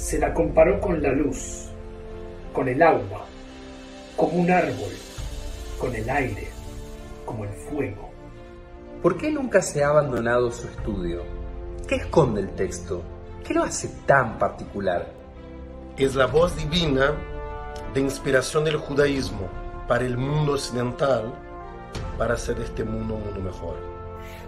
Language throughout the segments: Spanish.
se la comparó con la luz, con el agua, como un árbol, con el aire, como el fuego. ¿Por qué nunca se ha abandonado su estudio? ¿Qué esconde el texto? ¿Qué lo hace tan particular? Es la voz divina de inspiración del judaísmo para el mundo occidental para hacer de este mundo un mundo mejor.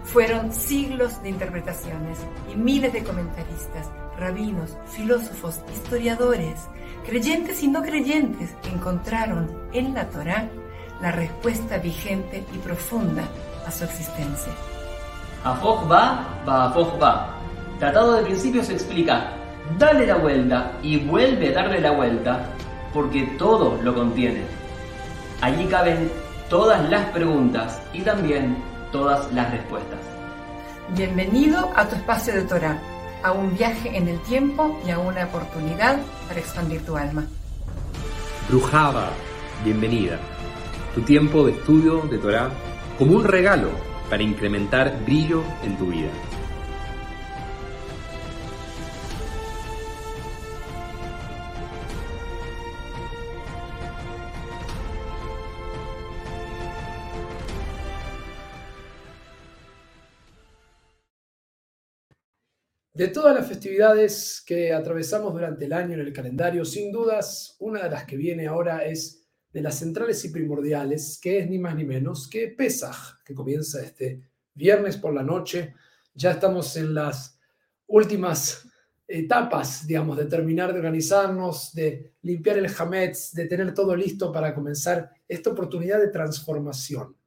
Fueron siglos de interpretaciones y miles de comentaristas, rabinos, filósofos, historiadores, creyentes y no creyentes encontraron en la Torá la respuesta vigente y profunda a su existencia. Afoj va, va Afoj va. Tratado de principios explica, dale la vuelta y vuelve a darle la vuelta, porque todo lo contiene. Allí caben todas las preguntas y también todas las respuestas. Bienvenido a tu espacio de Torah, a un viaje en el tiempo y a una oportunidad para expandir tu alma. Brujaba, bienvenida. Tu tiempo de estudio de Torah como un regalo para incrementar brillo en tu vida. De todas las festividades que atravesamos durante el año en el calendario, sin dudas, una de las que viene ahora es de las centrales y primordiales, que es ni más ni menos que Pesaj, que comienza este viernes por la noche. Ya estamos en las últimas etapas, digamos, de terminar de organizarnos, de limpiar el Hametz, de tener todo listo para comenzar esta oportunidad de transformación.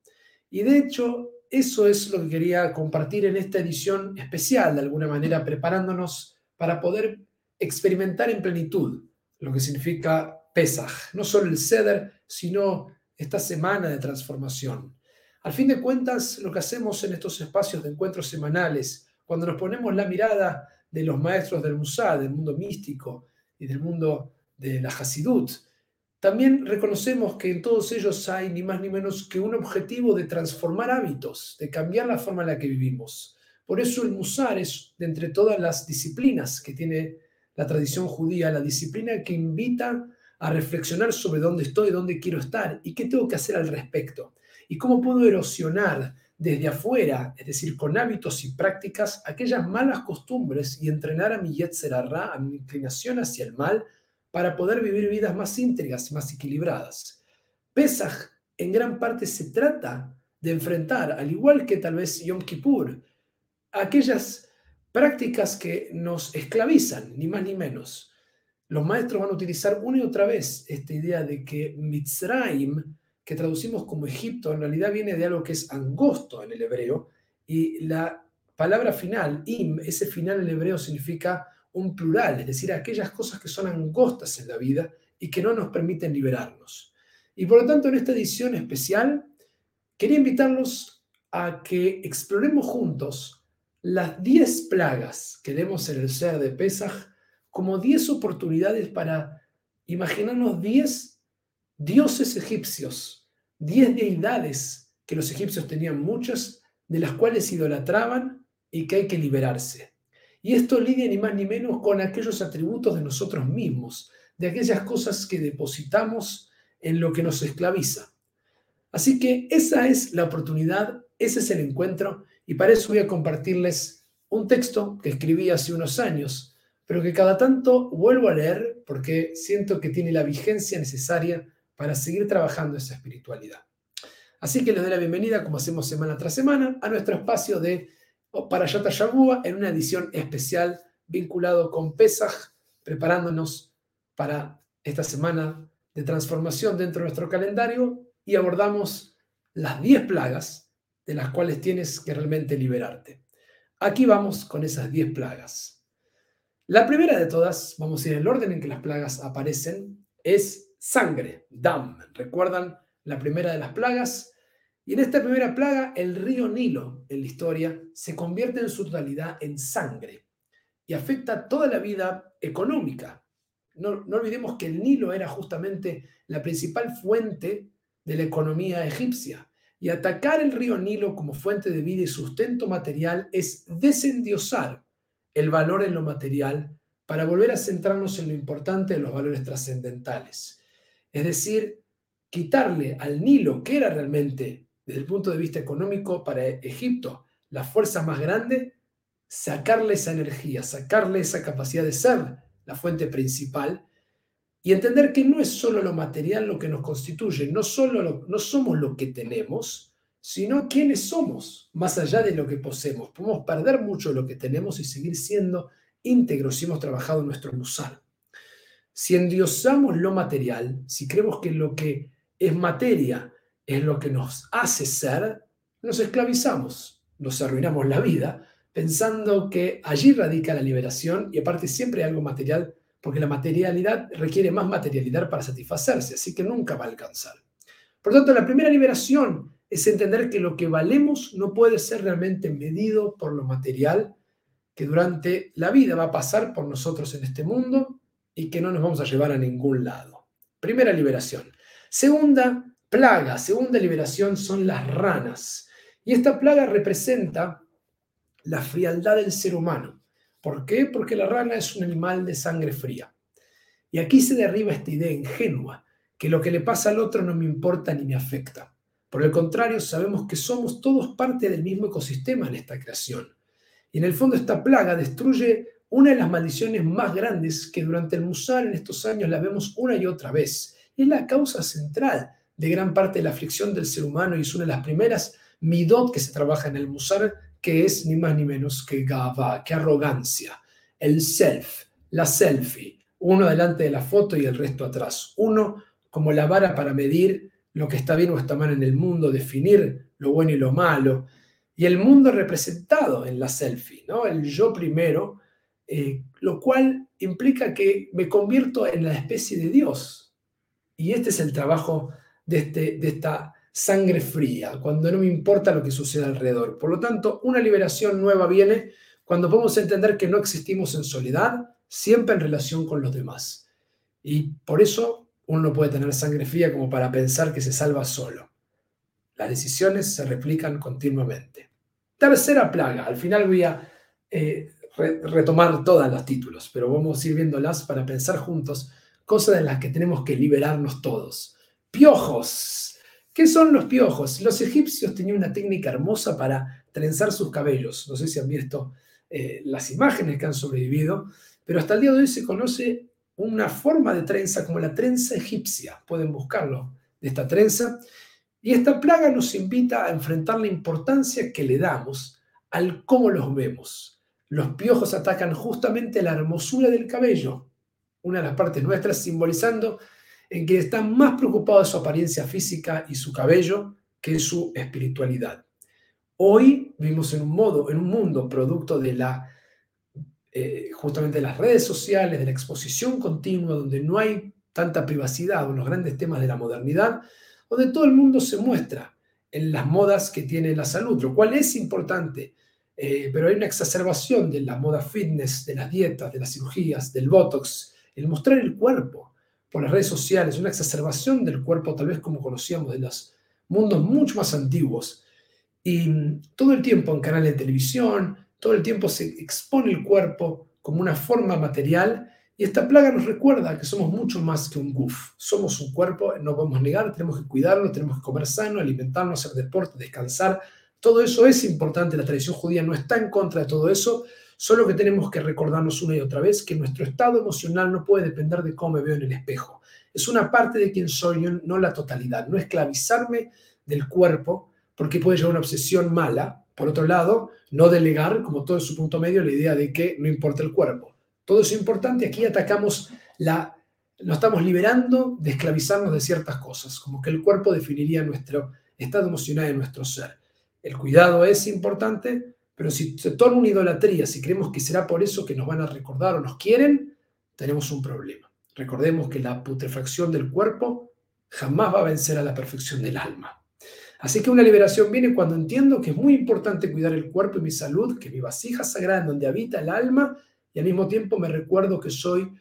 Y de hecho, eso es lo que quería compartir en esta edición especial, de alguna manera, preparándonos para poder experimentar en plenitud lo que significa Pesaj, no solo el Seder, sino esta semana de transformación. Al fin de cuentas, lo que hacemos en estos espacios de encuentros semanales, cuando nos ponemos la mirada de los maestros del Musá, del mundo místico y del mundo de la Hasidut, también reconocemos que en todos ellos hay ni más ni menos que un objetivo de transformar hábitos, de cambiar la forma en la que vivimos. Por eso el Musar es, de entre todas las disciplinas que tiene la tradición judía, la disciplina que invita a reflexionar sobre dónde estoy, dónde quiero estar y qué tengo que hacer al respecto. Y cómo puedo erosionar desde afuera, es decir, con hábitos y prácticas, aquellas malas costumbres y entrenar a mi yetzerarra, a mi inclinación hacia el mal, para poder vivir vidas más íntegras, más equilibradas. Pesaj en gran parte se trata de enfrentar, al igual que tal vez Yom Kippur, aquellas prácticas que nos esclavizan, ni más ni menos. Los maestros van a utilizar una y otra vez esta idea de que Mitzrayim, que traducimos como Egipto, en realidad viene de algo que es angosto en el hebreo, y la palabra final, im, ese final en hebreo significa un plural, es decir, aquellas cosas que son angostas en la vida y que no nos permiten liberarnos. Y por lo tanto, en esta edición especial, quería invitarlos a que exploremos juntos las 10 plagas que vemos en el ser de Pesaj como 10 oportunidades para imaginarnos 10 dioses egipcios, 10 deidades que los egipcios tenían muchas, de las cuales idolatraban y que hay que liberarse. Y esto lidia ni más ni menos con aquellos atributos de nosotros mismos, de aquellas cosas que depositamos en lo que nos esclaviza. Así que esa es la oportunidad, ese es el encuentro, y para eso voy a compartirles un texto que escribí hace unos años, pero que cada tanto vuelvo a leer porque siento que tiene la vigencia necesaria para seguir trabajando esa espiritualidad. Así que les doy la bienvenida, como hacemos semana tras semana, a nuestro espacio de para Yata Shabua en una edición especial vinculado con Pesaj, preparándonos para esta semana de transformación dentro de nuestro calendario y abordamos las 10 plagas de las cuales tienes que realmente liberarte. Aquí vamos con esas 10 plagas. La primera de todas, vamos a ir en el orden en que las plagas aparecen, es sangre, dam. ¿Recuerdan la primera de las plagas? Y en esta primera plaga, el río Nilo, en la historia, se convierte en su totalidad en sangre y afecta toda la vida económica. No, no, olvidemos que el Nilo era justamente la principal fuente de la economía egipcia. Y atacar el río Nilo como fuente de vida y sustento material es desendiosar el valor en lo material para volver a centrarnos en lo importante de los valores trascendentales. Es decir, quitarle al Nilo, que era realmente, desde el punto de vista económico para Egipto, la fuerza más grande, sacarle esa energía, sacarle esa capacidad de ser la fuente principal y entender que no es solo lo material lo que nos constituye, no, solo no somos lo que tenemos, sino quiénes somos, más allá de lo que poseemos. Podemos perder mucho lo que tenemos y seguir siendo íntegros si hemos trabajado nuestro musal. Si endiosamos lo material, si creemos que lo que es materia es lo que nos hace ser, nos esclavizamos, nos arruinamos la vida pensando que allí radica la liberación y aparte siempre hay algo material porque la materialidad requiere más materialidad para satisfacerse, así que nunca va a alcanzar. Por tanto, la primera liberación es entender que lo que valemos no puede ser realmente medido por lo material, que durante la vida va a pasar por nosotros en este mundo y que no nos vamos a llevar a ningún lado. Primera liberación. Segunda plaga, segunda liberación son las ranas. Y esta plaga representa la frialdad del ser humano. ¿Por qué? Porque la rana es un animal de sangre fría. Y aquí se derriba esta idea ingenua, que lo que le pasa al otro no me importa ni me afecta. Por el contrario, sabemos que somos todos parte del mismo ecosistema en esta creación. Y en el fondo esta plaga destruye una de las maldiciones más grandes que durante el Musar en estos años la vemos una y otra vez. es la causa central de gran parte de la aflicción del ser humano y es una de las primeras midot que se trabaja en el Musar que es ni más ni menos que gava, que arrogancia, el self, la selfie, uno delante de la foto y el resto atrás, uno como la vara para medir lo que está bien o está mal en el mundo, definir lo bueno y lo malo, y el mundo representado en la selfie, ¿no? el yo primero, eh, lo cual implica que me convierto en la especie de Dios. Y este es el trabajo de, este, de esta sangre fría, cuando no me importa lo que suceda alrededor. Por lo tanto, una liberación nueva viene cuando podemos entender que no existimos en soledad, siempre en relación con los demás. Y por eso uno no puede tener sangre fría como para pensar que se salva solo. Las decisiones se replican continuamente. Tercera plaga, al final voy a eh, retomar todos los títulos, pero vamos a ir viéndolas para pensar juntos cosas de las que tenemos que liberarnos todos. Piojos, ¿Qué son los piojos? Los egipcios tenían una técnica hermosa para trenzar sus cabellos. No sé si han visto eh, las imágenes que han sobrevivido, pero hasta el día de hoy se conoce una forma de trenza como la trenza egipcia. Pueden buscarlo de esta trenza. Y esta plaga nos invita a enfrentar la importancia que le damos al cómo los vemos. Los piojos atacan justamente la hermosura del cabello, una de las partes nuestras simbolizando en que está más preocupado de su apariencia física y su cabello que su espiritualidad. Hoy vivimos en un modo, en un mundo producto de la eh, justamente de las redes sociales, de la exposición continua, donde no hay tanta privacidad, o los grandes temas de la modernidad, donde todo el mundo se muestra en las modas que tiene la salud, lo cual es importante, eh, pero hay una exacerbación de la moda fitness, de las dietas, de las cirugías, del botox, el mostrar el cuerpo, por las redes sociales, una exacerbación del cuerpo, tal vez como conocíamos de los mundos mucho más antiguos. Y todo el tiempo en canales de televisión, todo el tiempo se expone el cuerpo como una forma material y esta plaga nos recuerda que somos mucho más que un goof. Somos un cuerpo, no podemos negar, tenemos que cuidarlo, tenemos que comer sano, alimentarnos, hacer deporte, descansar. Todo eso es importante, la tradición judía no está en contra de todo eso, Solo que tenemos que recordarnos una y otra vez que nuestro estado emocional no puede depender de cómo me veo en el espejo. Es una parte de quien soy no la totalidad. No esclavizarme del cuerpo porque puede llevar una obsesión mala. Por otro lado, no delegar, como todo en su punto medio, la idea de que no importa el cuerpo. Todo es importante. Aquí atacamos la... Nos estamos liberando de esclavizarnos de ciertas cosas, como que el cuerpo definiría nuestro estado emocional de nuestro ser. El cuidado es importante, pero si se torna una idolatría, si creemos que será por eso que nos van a recordar o nos quieren, tenemos un problema. Recordemos que la putrefacción del cuerpo jamás va a vencer a la perfección del alma. Así que una liberación viene cuando entiendo que es muy importante cuidar el cuerpo y mi salud, que mi vasija sagrada en donde habita el alma, y al mismo tiempo me recuerdo que soy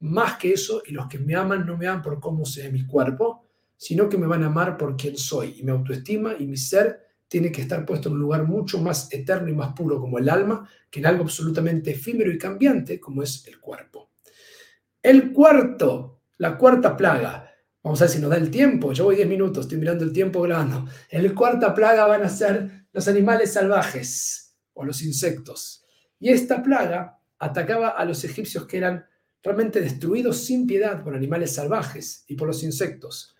más que eso y los que me aman no me aman por cómo sea mi cuerpo, sino que me van a amar por quien soy y mi autoestima y mi ser tiene que estar puesto en un lugar mucho más eterno y más puro como el alma, que en algo absolutamente efímero y cambiante como es el cuerpo. El cuarto, la cuarta plaga, vamos a ver si nos da el tiempo, yo voy 10 minutos, estoy mirando el tiempo grabando. El cuarta plaga van a ser los animales salvajes o los insectos. Y esta plaga atacaba a los egipcios que eran realmente destruidos sin piedad por animales salvajes y por los insectos.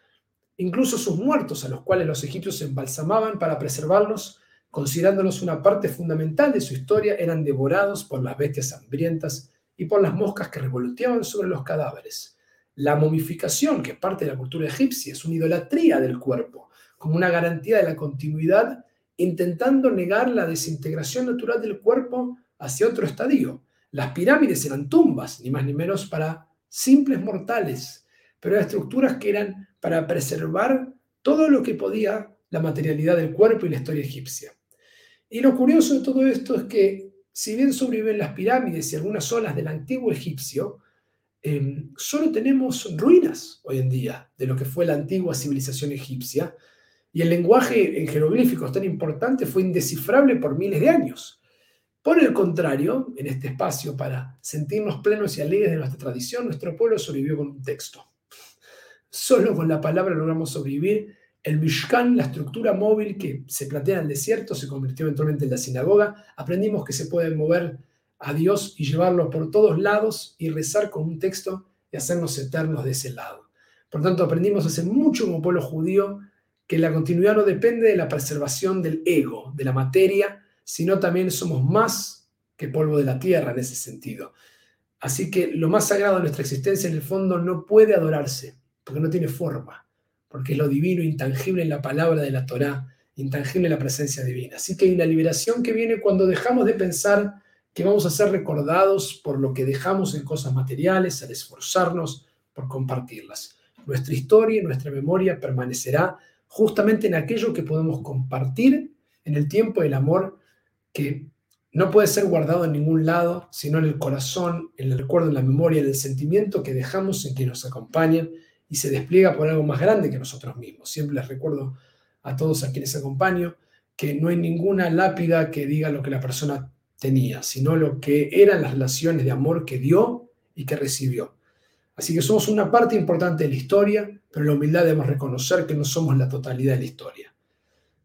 Incluso sus muertos, a los cuales los egipcios embalsamaban para preservarlos, considerándolos una parte fundamental de su historia, eran devorados por las bestias hambrientas y por las moscas que revoloteaban sobre los cadáveres. La momificación, que es parte de la cultura egipcia, es una idolatría del cuerpo, como una garantía de la continuidad, intentando negar la desintegración natural del cuerpo hacia otro estadio. Las pirámides eran tumbas, ni más ni menos para simples mortales, pero eran estructuras que eran para preservar todo lo que podía la materialidad del cuerpo y la historia egipcia. Y lo curioso de todo esto es que, si bien sobreviven las pirámides y algunas olas del antiguo egipcio, em, solo tenemos ruinas hoy en día de lo que fue la antigua civilización egipcia, y el lenguaje en jeroglíficos tan importante fue indescifrable por miles de años. Por el contrario, en este espacio, para sentirnos plenos y alegres de nuestra tradición, nuestro pueblo sobrevivió con un texto. Solo con la palabra logramos sobrevivir. El Mishkan, la estructura móvil que se plantea en el desierto, se convirtió eventualmente en la sinagoga. Aprendimos que se puede mover a Dios y llevarlo por todos lados y rezar con un texto y hacernos eternos de ese lado. Por tanto, aprendimos hace mucho como pueblo judío que la continuidad no depende de la preservación del ego, de la materia, sino también somos más que polvo de la tierra en ese sentido. Así que lo más sagrado de nuestra existencia en el fondo no puede adorarse, porque no tiene forma, porque es lo divino, intangible en la palabra de la Torá, intangible en la presencia divina. Así que hay una liberación que viene cuando dejamos de pensar que vamos a ser recordados por lo que dejamos en cosas materiales, al esforzarnos por compartirlas. Nuestra historia y nuestra memoria permanecerá justamente en aquello que podemos compartir en el tiempo del amor que no puede ser guardado en ningún lado, sino en el corazón, en el recuerdo, en la memoria, en el sentimiento que dejamos en quienes nos acompañan y se despliega por algo más grande que nosotros mismos. Siempre les recuerdo a todos a quienes acompaño que no hay ninguna lápida que diga lo que la persona tenía, sino lo que eran las relaciones de amor que dio y que recibió. Así que somos una parte importante de la historia, pero la humildad debemos reconocer que no somos la totalidad de la historia.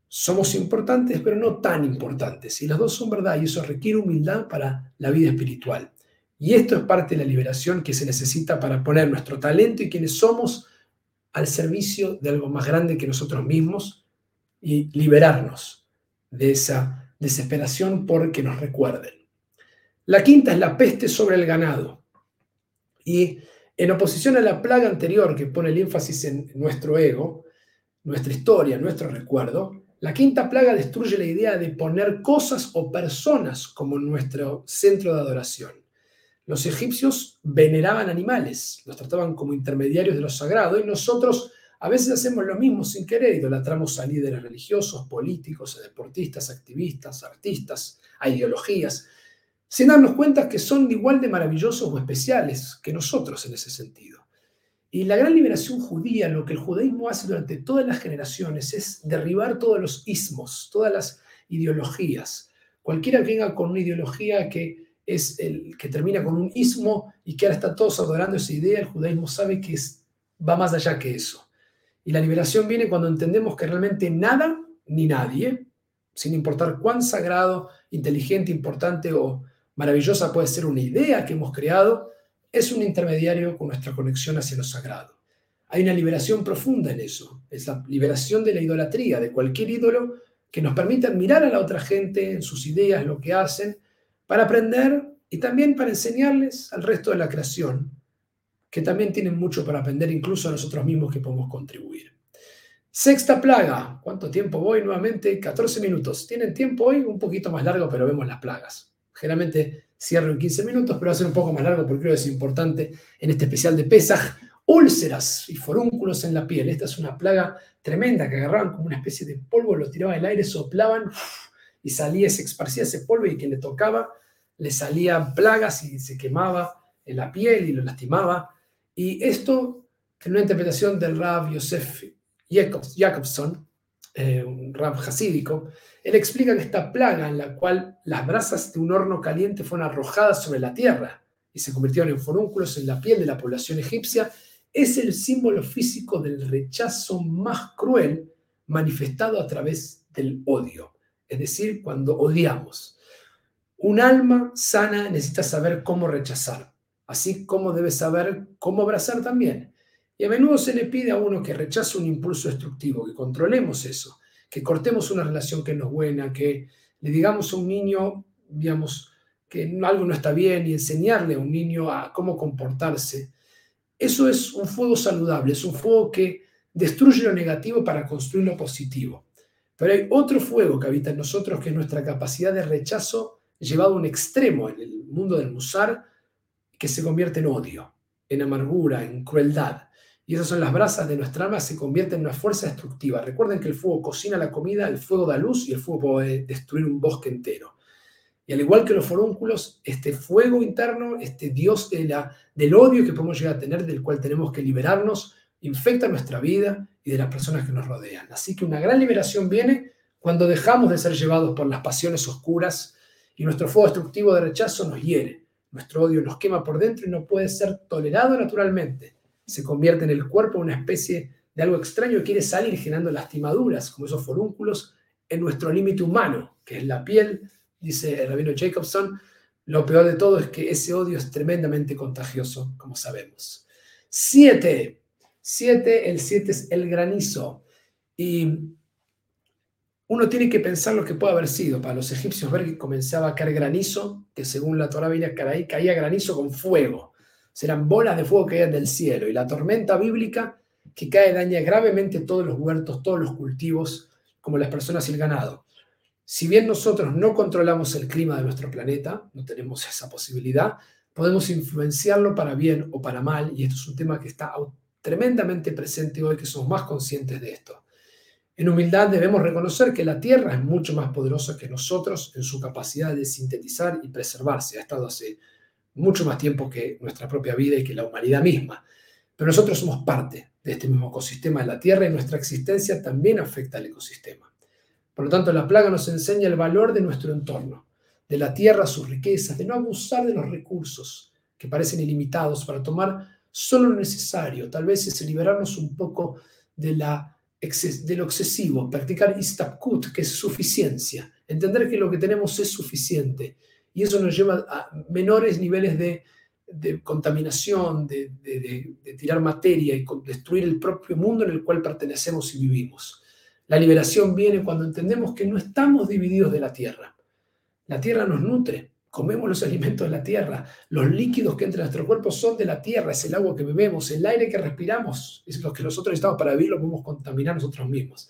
Somos importantes, pero no tan importantes. Y las dos son verdad y eso requiere humildad para la vida espiritual. Y esto es parte de la liberación que se necesita para poner nuestro talento y quienes somos al servicio de algo más grande que nosotros mismos y liberarnos de esa desesperación porque nos recuerden. La quinta es la peste sobre el ganado. Y en oposición a la plaga anterior que pone el énfasis en nuestro ego, nuestra historia, nuestro recuerdo, la quinta plaga destruye la idea de poner cosas o personas como nuestro centro de adoración. Los egipcios veneraban animales, los trataban como intermediarios de lo sagrado y nosotros a veces hacemos lo mismo sin querer, idolatramos a líderes religiosos, políticos, deportistas, activistas, artistas, a ideologías, sin darnos cuenta que son igual de maravillosos o especiales que nosotros en ese sentido. Y la gran liberación judía, lo que el judaísmo hace durante todas las generaciones, es derribar todos los ismos, todas las ideologías. Cualquiera que venga con una ideología que es el que termina con un ismo y que ahora está todos adorando esa idea, el judaísmo sabe que va más allá que eso. Y la liberación viene cuando entendemos que realmente nada ni nadie, sin importar cuán sagrado, inteligente, importante o maravillosa puede ser una idea que hemos creado, es un intermediario con nuestra conexión hacia lo sagrado. Hay una liberación profunda en eso, es la liberación de la idolatría, de cualquier ídolo que nos permita admirar a la otra gente en sus ideas, lo que hacen, para aprender y también para enseñarles al resto de la creación, que también tienen mucho para aprender, incluso a nosotros mismos que podemos contribuir. Sexta plaga. ¿Cuánto tiempo voy? Nuevamente 14 minutos. ¿Tienen tiempo hoy? Un poquito más largo, pero vemos las plagas. Generalmente cierro en 15 minutos, pero va un poco más largo porque creo que es importante en este especial de Pesaj. Úlceras y forúnculos en la piel. Esta es una plaga tremenda que agarraban como una especie de polvo, lo tiraban al aire, soplaban y salía, se esparcía ese polvo y quien le tocaba le salían plagas y se quemaba en la piel y lo lastimaba. Y esto, en una interpretación del Rav Yosef Jacobson, eh, un rab hasídico, él explica que esta plaga en la cual las brasas de un horno caliente fueron arrojadas sobre la tierra y se convirtieron en forúnculos en la piel de la población egipcia, es el símbolo físico del rechazo más cruel manifestado a través del odio. Es decir, cuando odiamos. Un alma sana necesita saber cómo rechazar, así como debe saber cómo abrazar también. Y a menudo se le pide a uno que rechace un impulso destructivo, que controlemos eso, que cortemos una relación que no es buena, que le digamos a un niño, digamos, que algo no está bien y enseñarle a un niño a cómo comportarse. Eso es un fuego saludable, es un fuego que destruye lo negativo para construir lo positivo. Pero hay otro fuego que habita en nosotros, que es nuestra capacidad de rechazo llevado a un extremo en el mundo del musar, que se convierte en odio, en amargura, en crueldad. Y esas son las brasas de nuestra alma, se convierten en una fuerza destructiva. Recuerden que el fuego cocina la comida, el fuego da luz y el fuego puede destruir un bosque entero. Y al igual que los forúnculos, este fuego interno, este Dios de la, del odio que podemos llegar a tener, del cual tenemos que liberarnos, infecta nuestra vida de las personas que nos rodean. Así que una gran liberación viene cuando dejamos de ser llevados por las pasiones oscuras y nuestro fuego destructivo de rechazo nos hiere. Nuestro odio nos quema por dentro y no puede ser tolerado naturalmente se convierte en el cuerpo una especie de algo extraño que quiere salir generando lastimaduras, como esos forúnculos, en nuestro límite humano, que es la piel, dice el rabino Jacobson. Lo peor de todo es que ese odio es tremendamente contagioso, como sabemos. Siete. Siete, el siete es el granizo. Y uno tiene que pensar lo que puede haber sido. Para los egipcios ver que comenzaba a caer granizo, que según la Torah venía caía granizo con fuego serán bolas de fuego que caen del cielo. Y la tormenta bíblica que cae daña gravemente todos los huertos, todos los cultivos, como las personas y el ganado. Si bien nosotros no controlamos el clima de nuestro planeta, no tenemos esa posibilidad, podemos influenciarlo para bien o para mal, y esto es un tema que está tremendamente presente hoy, que somos más conscientes de esto. En humildad debemos reconocer que la Tierra es mucho más poderosa que nosotros en su capacidad de sintetizar y preservarse. Ha estado hace mucho más tiempo que nuestra propia vida y que la humanidad misma. Pero nosotros somos parte de este mismo ecosistema de la Tierra y nuestra existencia también afecta al ecosistema. Por lo tanto, la plaga nos enseña el valor de nuestro entorno, de la Tierra, sus riquezas, de no abusar de los recursos que parecen ilimitados para tomar solo lo necesario, tal vez es liberarnos un poco de, la, de lo excesivo, practicar istakut, que es suficiencia, entender que lo que tenemos es suficiente y eso nos lleva a menores niveles de, contaminación, de, tirar materia y destruir el propio mundo en el cual pertenecemos y vivimos. La liberación viene cuando entendemos que no estamos divididos de la tierra. La tierra nos nutre, comemos los alimentos de la tierra, los líquidos que entran en nuestro cuerpo son de la tierra, es el agua que bebemos, el aire que respiramos, es lo que nosotros necesitamos para vivir, lo podemos contaminar nosotros mismos.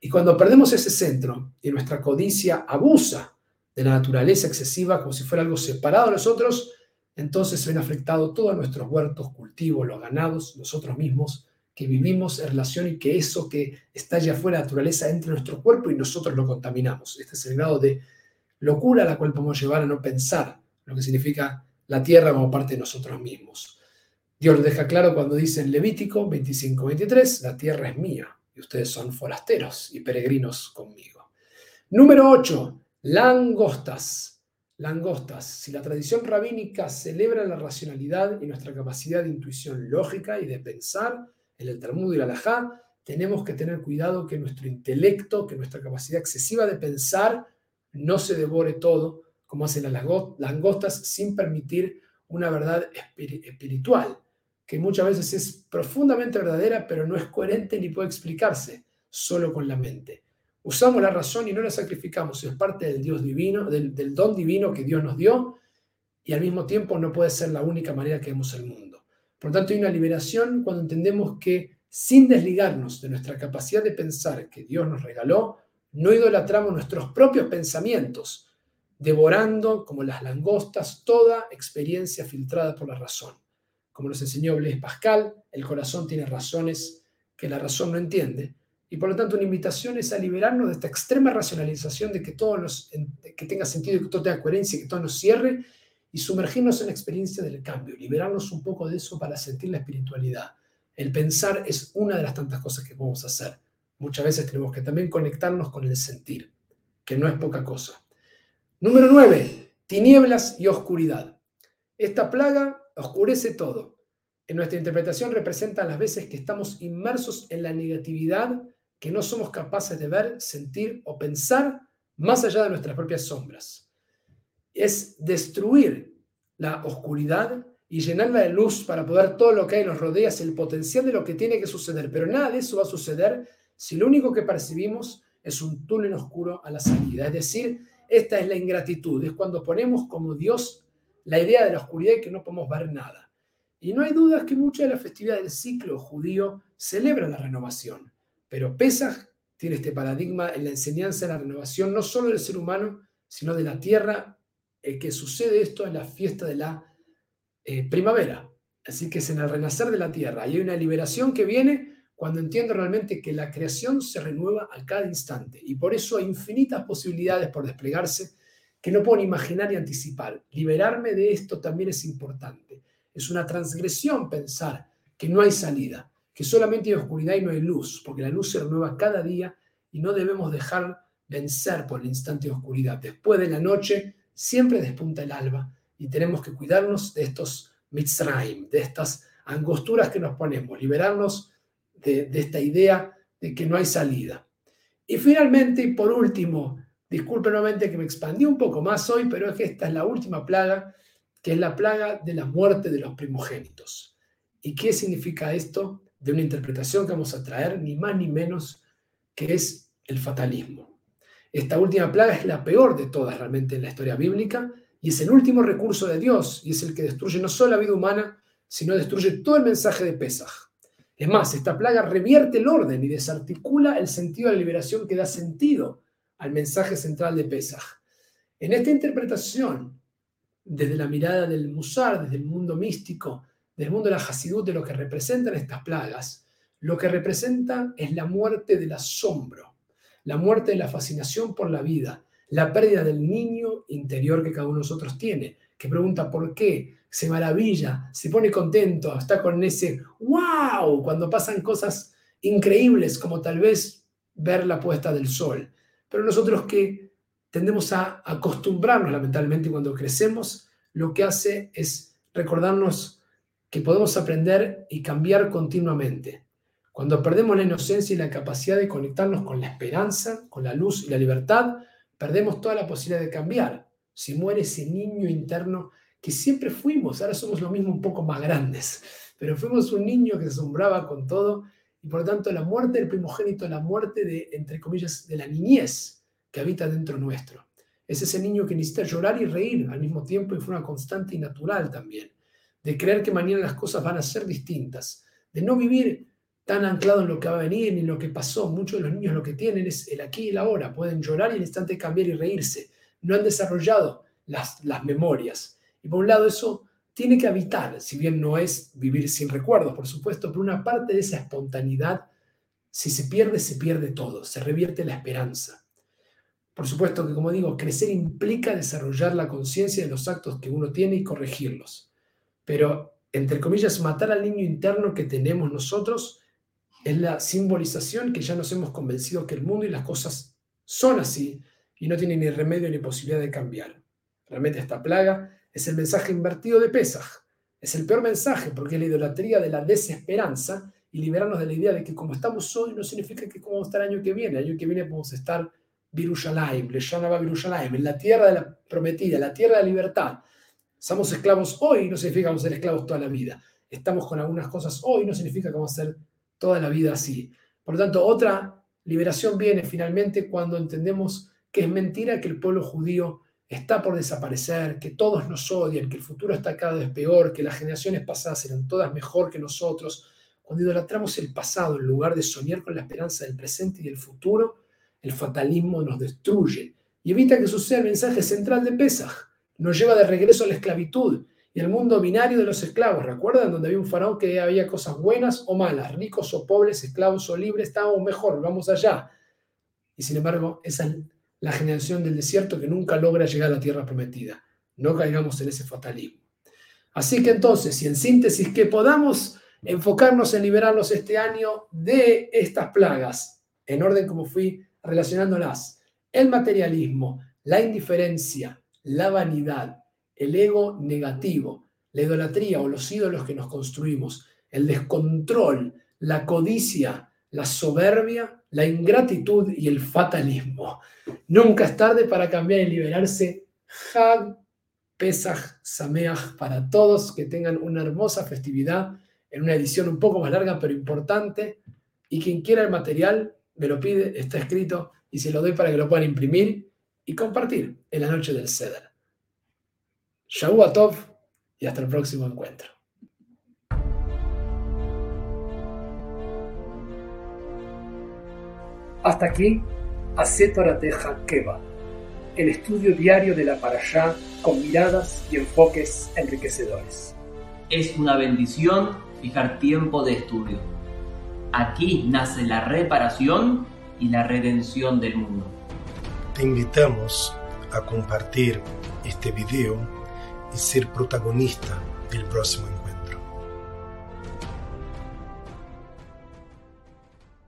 Y cuando perdemos ese centro y nuestra codicia abusa de la naturaleza excesiva como si fuera algo separado de nosotros, entonces se ven afectados todos nuestros huertos, cultivos, los ganados, nosotros mismos, que vivimos en relación y que eso que está allá afuera de la naturaleza entre en nuestro cuerpo y nosotros lo contaminamos. Este es el grado de locura a la cual podemos llevar a no pensar lo que significa la tierra como parte de nosotros mismos. Dios lo deja claro cuando dice en Levítico 25-23, la tierra es mía y ustedes son forasteros y peregrinos conmigo. Número 8, Langostas. Langostas. Si la tradición rabínica celebra la racionalidad y nuestra capacidad de intuición lógica y de pensar, en el Talmud y la Halajá, tenemos que tener cuidado que nuestro intelecto, que nuestra capacidad excesiva de pensar no se devore todo, como hacen las langostas, sin permitir una verdad espiritual, que muchas veces es profundamente verdadera, pero no es coherente ni puede explicarse solo con la mente. Usamos la razón y no la sacrificamos. Es parte del Dios divino, del, don divino que Dios nos dio y al mismo tiempo no puede ser la única manera que vemos el mundo. Por lo tanto, hay una liberación cuando entendemos que sin desligarnos de nuestra capacidad de pensar que Dios nos regaló, no idolatramos nuestros propios pensamientos, devorando como las langostas toda experiencia filtrada por la razón. Como nos enseñó Blaise Pascal, el corazón tiene razones que la razón no entiende, y por lo tanto, una invitación es a liberarnos de esta extrema racionalización de que todo nos, que tenga sentido, que todo tenga coherencia, que todo nos cierre y sumergirnos en la experiencia del cambio, liberarnos un poco de eso para sentir la espiritualidad. El pensar es una de las tantas cosas que podemos hacer muchas veces tenemos que también conectarnos con el sentir, que no es poca cosa. Número 9. Tinieblas y oscuridad. Esta plaga oscurece todo. En nuestra interpretación representa las veces que estamos inmersos en la negatividad que no somos capaces de ver, sentir o pensar más allá de nuestras propias sombras. Es destruir la oscuridad y llenarla de luz para poder todo lo que hay nos rodea, es el potencial de lo que tiene que suceder. Pero nada de eso va a suceder si lo único que percibimos es un túnel oscuro a la salida. Es decir, esta es la ingratitud, es cuando ponemos como Dios la idea de la oscuridad y que no podemos ver nada. Y no hay dudas que muchas de las festividades del ciclo judío celebran la renovación. Pero Pesach tiene este paradigma en la enseñanza de la renovación, no solo del ser humano, sino de la tierra, el que sucede esto en la fiesta de la eh, primavera. Así que es en el renacer de la tierra. Y hay una liberación que viene cuando entiendo realmente que la creación se renueva a cada instante. Y por eso hay infinitas posibilidades por desplegarse que no puedo imaginar y anticipar. Liberarme de esto también es importante. Es una transgresión pensar que no hay salida que solamente hay oscuridad y no hay luz, porque la luz se renueva cada día y no debemos dejar vencer por el instante de oscuridad. Después de la noche siempre despunta el alba y tenemos que cuidarnos de estos mitzrayim, de estas angosturas que nos ponemos, liberarnos de, esta idea de que no hay salida. Y finalmente, y por último, disculpen nuevamente que me expandí un poco más hoy, pero es que esta es la última plaga, que es la plaga de la muerte de los primogénitos. ¿Y qué significa esto? de una interpretación que vamos a traer, ni más ni menos, que es el fatalismo. Esta última plaga es la peor de todas realmente en la historia bíblica y es el último recurso de Dios y es el que destruye no solo la vida humana, sino destruye todo el mensaje de Pesaj. Es más, esta plaga revierte el orden y desarticula el sentido de la liberación que da sentido al mensaje central de Pesaj. En esta interpretación, desde la mirada del Musar, desde el mundo místico, del mundo de la Hasidut, de lo que representan estas plagas, lo que representa es la muerte del asombro, la muerte de la fascinación por la vida, la pérdida del niño interior que cada uno de nosotros tiene, que pregunta por qué, se maravilla, se pone contento, está con ese wow cuando pasan cosas increíbles como tal vez ver la puesta del sol. Pero nosotros que tendemos a acostumbrarnos lamentablemente cuando crecemos, lo que hace es recordarnos que podemos aprender y cambiar continuamente. Cuando perdemos la inocencia y la capacidad de conectarnos con la esperanza, con la luz y la libertad, perdemos toda la posibilidad de cambiar. Si muere ese niño interno que siempre fuimos, ahora somos lo mismo un poco más grandes, pero fuimos un niño que se asombraba con todo y por lo tanto la muerte del primogénito, la muerte de, entre comillas, de la niñez que habita dentro nuestro. Es ese niño que necesita llorar y reír al mismo tiempo y fue una constante y natural también de creer que mañana las cosas van a ser distintas, de no vivir tan anclado en lo que va a venir ni en lo que pasó. Muchos de los niños lo que tienen es el aquí y el ahora, pueden llorar y al instante cambiar y reírse. No han desarrollado las, las memorias. Y por un lado eso tiene que habitar, si bien no es vivir sin recuerdos, por supuesto, pero una parte de esa espontaneidad, si se pierde, se pierde todo, se revierte la esperanza. Por supuesto que, como digo, crecer implica desarrollar la conciencia de los actos que uno tiene y corregirlos pero, entre comillas, matar al niño interno que tenemos nosotros es la simbolización que ya nos hemos convencido que el mundo y las cosas son así y no tienen ni remedio ni posibilidad de cambiar. Realmente esta plaga es el mensaje invertido de Pesaj. Es el peor mensaje porque es la idolatría de la desesperanza y liberarnos de la idea de que como estamos hoy no significa que como vamos a estar el año que viene. El año que viene podemos estar Virushalayim, Virushalayim, en la tierra de la prometida, la tierra de la libertad. Somos esclavos hoy, no significa que vamos a ser esclavos toda la vida. Estamos con algunas cosas hoy, no significa que vamos a ser toda la vida así. Por lo tanto, otra liberación viene finalmente cuando entendemos que es mentira que el pueblo judío está por desaparecer, que todos nos odian, que el futuro está cada vez peor, que las generaciones pasadas eran todas mejor que nosotros. Cuando idolatramos el pasado en lugar de soñar con la esperanza del presente y del futuro, el fatalismo nos destruye y evita que suceda el mensaje central de Pesaj nos lleva de regreso a la esclavitud y al mundo binario de los esclavos. ¿Recuerdan? Donde había un faraón que había cosas buenas o malas, ricos o pobres, esclavos o libres, estábamos mejor, vamos allá. Y sin embargo, esa es la generación del desierto que nunca logra llegar a la tierra prometida. No caigamos en ese fatalismo. Así que entonces, y en síntesis, que podamos enfocarnos en liberarnos este año de estas plagas en orden como fui relacionándolas. El materialismo, la indiferencia, la vanidad, el ego negativo, la idolatría o los ídolos que nos construimos, el descontrol, la codicia, la soberbia, la ingratitud y el fatalismo. Nunca es tarde para cambiar y liberarse. Hag Pesach Sameach para todos, que tengan una hermosa festividad en una edición un poco más larga pero importante. Y quien quiera el material, me lo pide, está escrito y se lo doy para que lo puedan imprimir y compartir en la noche del Ceder. Tov y hasta el próximo encuentro. Hasta aquí, Acetorateja Keva, el estudio diario de la Parashá con miradas y enfoques enriquecedores. Es una bendición fijar tiempo de estudio. Aquí nace la reparación y la redención del mundo. Te invitamos a compartir este video y ser protagonista del próximo encuentro.